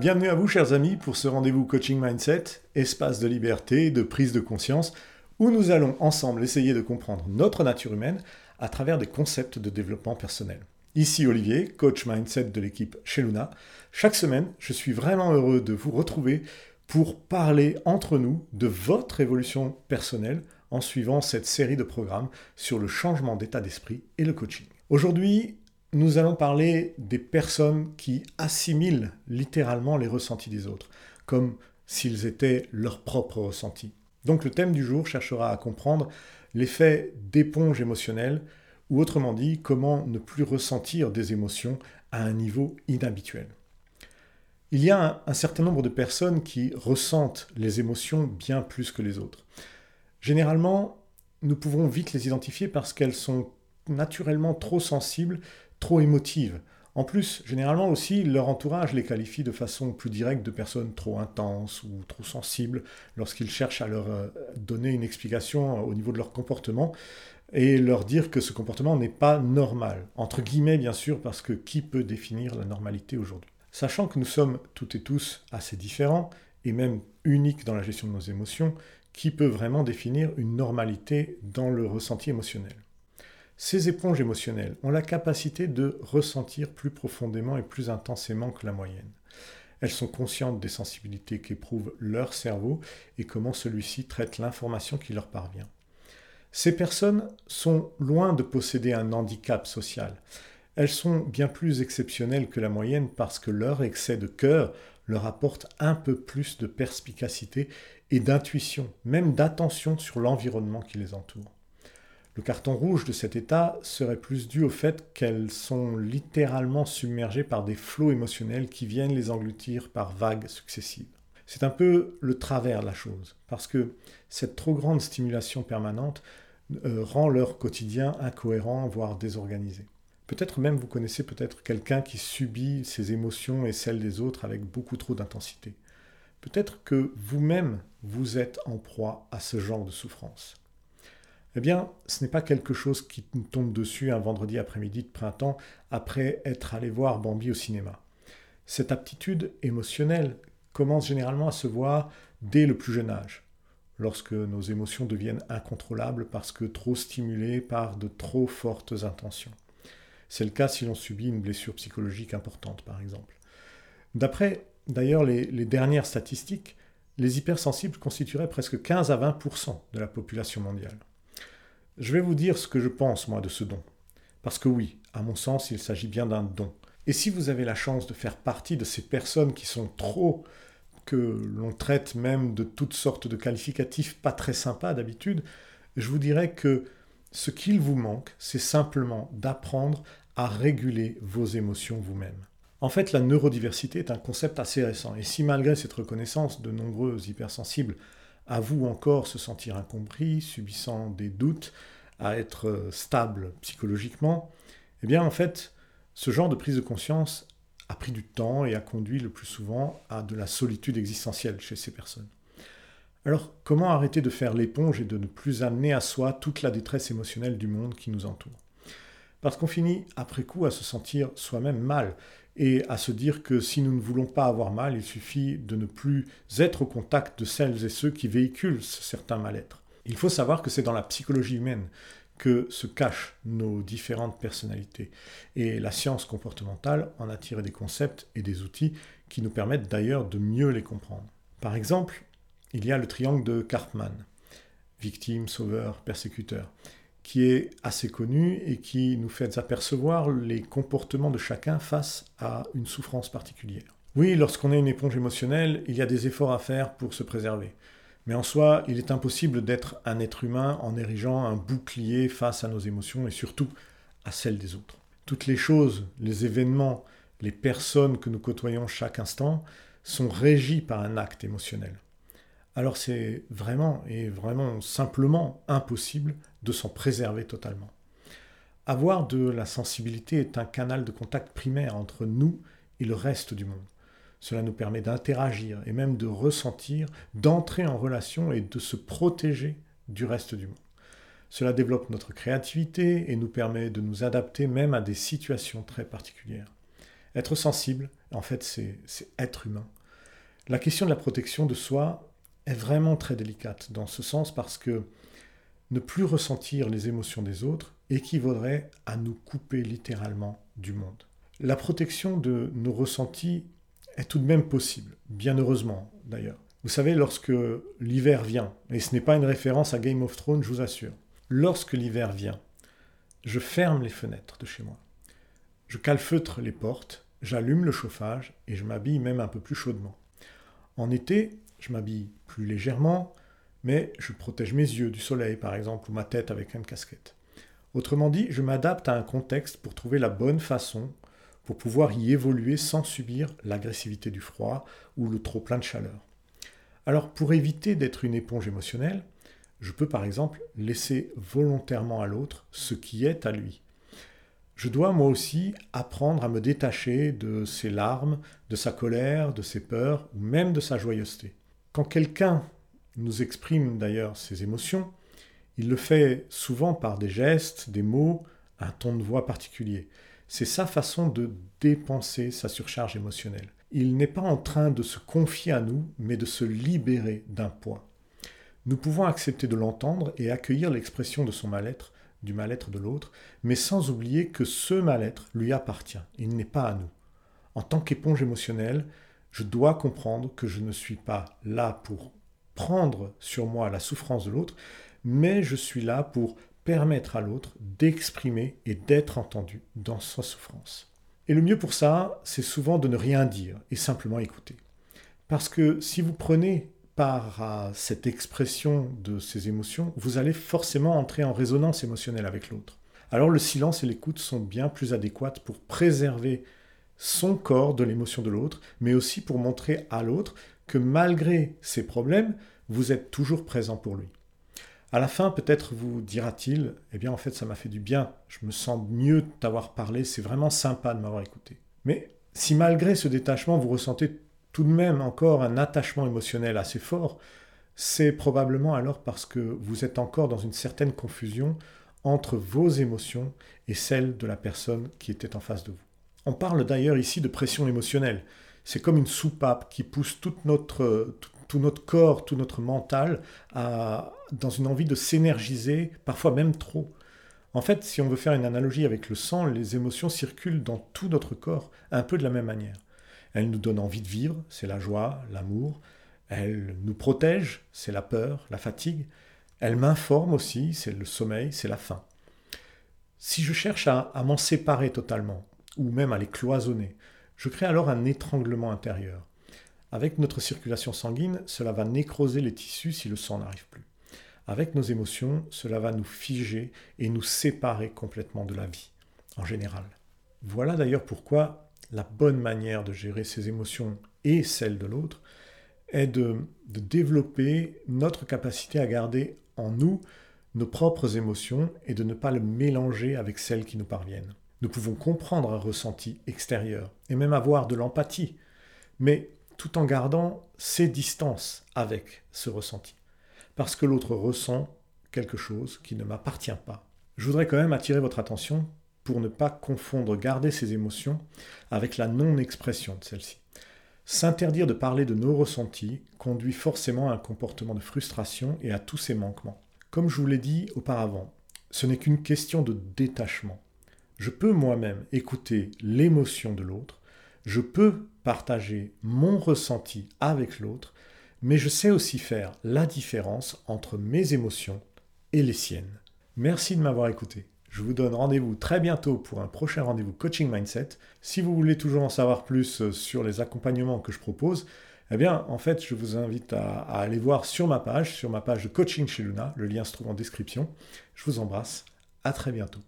Bienvenue à vous, chers amis, pour ce rendez-vous Coaching Mindset, espace de liberté, de prise de conscience, où nous allons ensemble essayer de comprendre notre nature humaine à travers des concepts de développement personnel. Ici Olivier, coach mindset de l'équipe chez Luna. Chaque semaine, je suis vraiment heureux de vous retrouver pour parler entre nous de votre évolution personnelle en suivant cette série de programmes sur le changement d'état d'esprit et le coaching. Aujourd'hui, nous allons parler des personnes qui assimilent littéralement les ressentis des autres, comme s'ils étaient leurs propres ressentis. Donc le thème du jour cherchera à comprendre l'effet d'éponge émotionnelle, ou autrement dit, comment ne plus ressentir des émotions à un niveau inhabituel. Il y a un, certain nombre de personnes qui ressentent les émotions bien plus que les autres. Généralement, nous pouvons vite les identifier parce qu'elles sont naturellement trop sensibles, trop émotives. En plus, généralement aussi, leur entourage les qualifie de façon plus directe de personnes trop intenses ou trop sensibles lorsqu'ils cherchent à leur euh, donner une explication au niveau de leur comportement et leur dire que ce comportement n'est pas normal. Entre guillemets, bien sûr, parce que qui peut définir la normalité aujourd'hui? Sachant que nous sommes toutes et tous assez différents et même uniques dans la gestion de nos émotions, qui peut vraiment définir une normalité dans le ressenti émotionnel? Ces éponges émotionnelles ont la capacité de ressentir plus profondément et plus intensément que la moyenne. Elles sont conscientes des sensibilités qu'éprouve leur cerveau et comment celui-ci traite l'information qui leur parvient. Ces personnes sont loin de posséder un handicap social. Elles sont bien plus exceptionnelles que la moyenne parce que leur excès de cœur leur apporte un peu plus de perspicacité et d'intuition, même d'attention sur l'environnement qui les entoure. Le carton rouge de cet état serait plus dû au fait qu'elles sont littéralement submergées par des flots émotionnels qui viennent les engloutir par vagues successives. C'est un peu le travers de la chose, parce que cette trop grande stimulation permanente euh, rend leur quotidien incohérent, voire désorganisé. Peut-être même vous connaissez peut-être quelqu'un qui subit ses émotions et celles des autres avec beaucoup trop d'intensité. Peut-être que vous-même, vous êtes en proie à ce genre de souffrance. Eh bien, ce n'est pas quelque chose qui tombe dessus un vendredi après-midi de printemps après être allé voir Bambi au cinéma. Cette aptitude émotionnelle commence généralement à se voir dès le plus jeune âge, lorsque nos émotions deviennent incontrôlables parce que trop stimulées par de trop fortes intentions. C'est le cas si l'on subit une blessure psychologique importante, par exemple. D'après d'ailleurs les, dernières statistiques, les hypersensibles constitueraient presque 15 à 20% de la population mondiale. Je vais vous dire ce que je pense, moi, de ce don. Parce que oui, à mon sens, il s'agit bien d'un don. Et si vous avez la chance de faire partie de ces personnes qui sont trop, que l'on traite même de toutes sortes de qualificatifs pas très sympas d'habitude, je vous dirais que ce qu'il vous manque, c'est simplement d'apprendre à réguler vos émotions vous-même. En fait, la neurodiversité est un concept assez récent, et si malgré cette reconnaissance, de nombreux hypersensibles avouent encore se sentir incompris, subissant des doutes, à être stables psychologiquement, eh bien en fait, ce genre de prise de conscience a pris du temps et a conduit le plus souvent à de la solitude existentielle chez ces personnes. Alors, comment arrêter de faire l'éponge et de ne plus amener à soi toute la détresse émotionnelle du monde qui nous entoure? Parce qu'on finit après coup à se sentir soi-même mal et à se dire que si nous ne voulons pas avoir mal, il suffit de ne plus être au contact de celles et ceux qui véhiculent certains mal-être. Il faut savoir que c'est dans la psychologie humaine que se cachent nos différentes personnalités. Et la science comportementale en a tiré des concepts et des outils qui nous permettent d'ailleurs de mieux les comprendre. Par exemple, il y a le triangle de Karpman, victime, sauveur, persécuteur qui est assez connu et qui nous fait apercevoir les comportements de chacun face à une souffrance particulière. Oui, lorsqu'on est une éponge émotionnelle, il y a des efforts à faire pour se préserver. Mais en soi, il est impossible d'être un être humain en érigeant un bouclier face à nos émotions et surtout à celles des autres. Toutes les choses, les événements, les personnes que nous côtoyons chaque instant sont régies par un acte émotionnel alors c'est vraiment et vraiment simplement impossible de s'en préserver totalement. Avoir de la sensibilité est un canal de contact primaire entre nous et le reste du monde. Cela nous permet d'interagir et même de ressentir, d'entrer en relation et de se protéger du reste du monde. Cela développe notre créativité et nous permet de nous adapter même à des situations très particulières. Être sensible, en fait, c'est être humain. La question de la protection de soi est vraiment très délicate dans ce sens parce que ne plus ressentir les émotions des autres équivaudrait à nous couper littéralement du monde. La protection de nos ressentis est tout de même possible, bien heureusement d'ailleurs. Vous savez, lorsque l'hiver vient, et ce n'est pas une référence à Game of Thrones, je vous assure, lorsque l'hiver vient, je ferme les fenêtres de chez moi. Je calfeutre les portes, j'allume le chauffage et je m'habille même un peu plus chaudement. En été, je m'habille plus légèrement, mais je protège mes yeux du soleil par exemple ou ma tête avec une casquette. Autrement dit, je m'adapte à un contexte pour trouver la bonne façon pour pouvoir y évoluer sans subir l'agressivité du froid ou le trop plein de chaleur. Alors pour éviter d'être une éponge émotionnelle, je peux par exemple laisser volontairement à l'autre ce qui est à lui. Je dois moi aussi apprendre à me détacher de ses larmes, de sa colère, de ses peurs ou même de sa joyeuseté. Quand quelqu'un nous exprime d'ailleurs ses émotions, il le fait souvent par des gestes, des mots, un ton de voix particulier. C'est sa façon de dépenser sa surcharge émotionnelle. Il n'est pas en train de se confier à nous, mais de se libérer d'un poids. Nous pouvons accepter de l'entendre et accueillir l'expression de son mal-être, du mal-être de l'autre, mais sans oublier que ce mal-être lui appartient, il n'est pas à nous. En tant qu'éponge émotionnelle, je dois comprendre que je ne suis pas là pour prendre sur moi la souffrance de l'autre, mais je suis là pour permettre à l'autre d'exprimer et d'être entendu dans sa souffrance. Et le mieux pour ça, c'est souvent de ne rien dire et simplement écouter. Parce que si vous prenez part à cette expression de ces émotions, vous allez forcément entrer en résonance émotionnelle avec l'autre. Alors le silence et l'écoute sont bien plus adéquates pour préserver son corps de l'émotion de l'autre, mais aussi pour montrer à l'autre que malgré ses problèmes, vous êtes toujours présent pour lui. À la fin, peut-être vous dira-t-il, eh bien en fait ça m'a fait du bien, je me sens mieux de t'avoir parlé, c'est vraiment sympa de m'avoir écouté. Mais si malgré ce détachement vous ressentez tout de même encore un attachement émotionnel assez fort, c'est probablement alors parce que vous êtes encore dans une certaine confusion entre vos émotions et celles de la personne qui était en face de vous. On parle d'ailleurs ici de pression émotionnelle. C'est comme une soupape qui pousse notre, tout notre corps, tout notre mental dans une envie de s'énergiser, parfois même trop. En fait, si on veut faire une analogie avec le sang, les émotions circulent dans tout notre corps, un peu de la même manière. Elles nous donnent envie de vivre, c'est la joie, l'amour. Elles nous protègent, c'est la peur, la fatigue. Elles m'informent aussi, c'est le sommeil, c'est la faim. Si je cherche à m'en séparer totalement, ou même à les cloisonner, je crée alors un étranglement intérieur. Avec notre circulation sanguine, cela va nécroser les tissus si le sang n'arrive plus. Avec nos émotions, cela va nous figer et nous séparer complètement de la vie, en général. Voilà d'ailleurs pourquoi la bonne manière de gérer ses émotions et celles de l'autre est de, de, développer notre capacité à garder en nous nos propres émotions et de ne pas le mélanger avec celles qui nous parviennent. Nous pouvons comprendre un ressenti extérieur et même avoir de l'empathie, mais tout en gardant ses distances avec ce ressenti. Parce que l'autre ressent quelque chose qui ne m'appartient pas. Je voudrais quand même attirer votre attention pour ne pas confondre garder ses émotions avec la non-expression de celles-ci. S'interdire de parler de nos ressentis conduit forcément à un comportement de frustration et à tous ces manquements. Comme je vous l'ai dit auparavant, ce n'est qu'une question de détachement. Je peux moi-même écouter l'émotion de l'autre, je peux partager mon ressenti avec l'autre, mais je sais aussi faire la différence entre mes émotions et les siennes. Merci de m'avoir écouté. Je vous donne rendez-vous très bientôt pour un prochain rendez-vous Coaching Mindset. Si vous voulez toujours en savoir plus euh, sur les accompagnements que je propose, eh bien, en fait, je vous invite à, à aller voir sur ma page, sur ma page de coaching chez Luna. Le lien se trouve en description. Je vous embrasse. À très bientôt.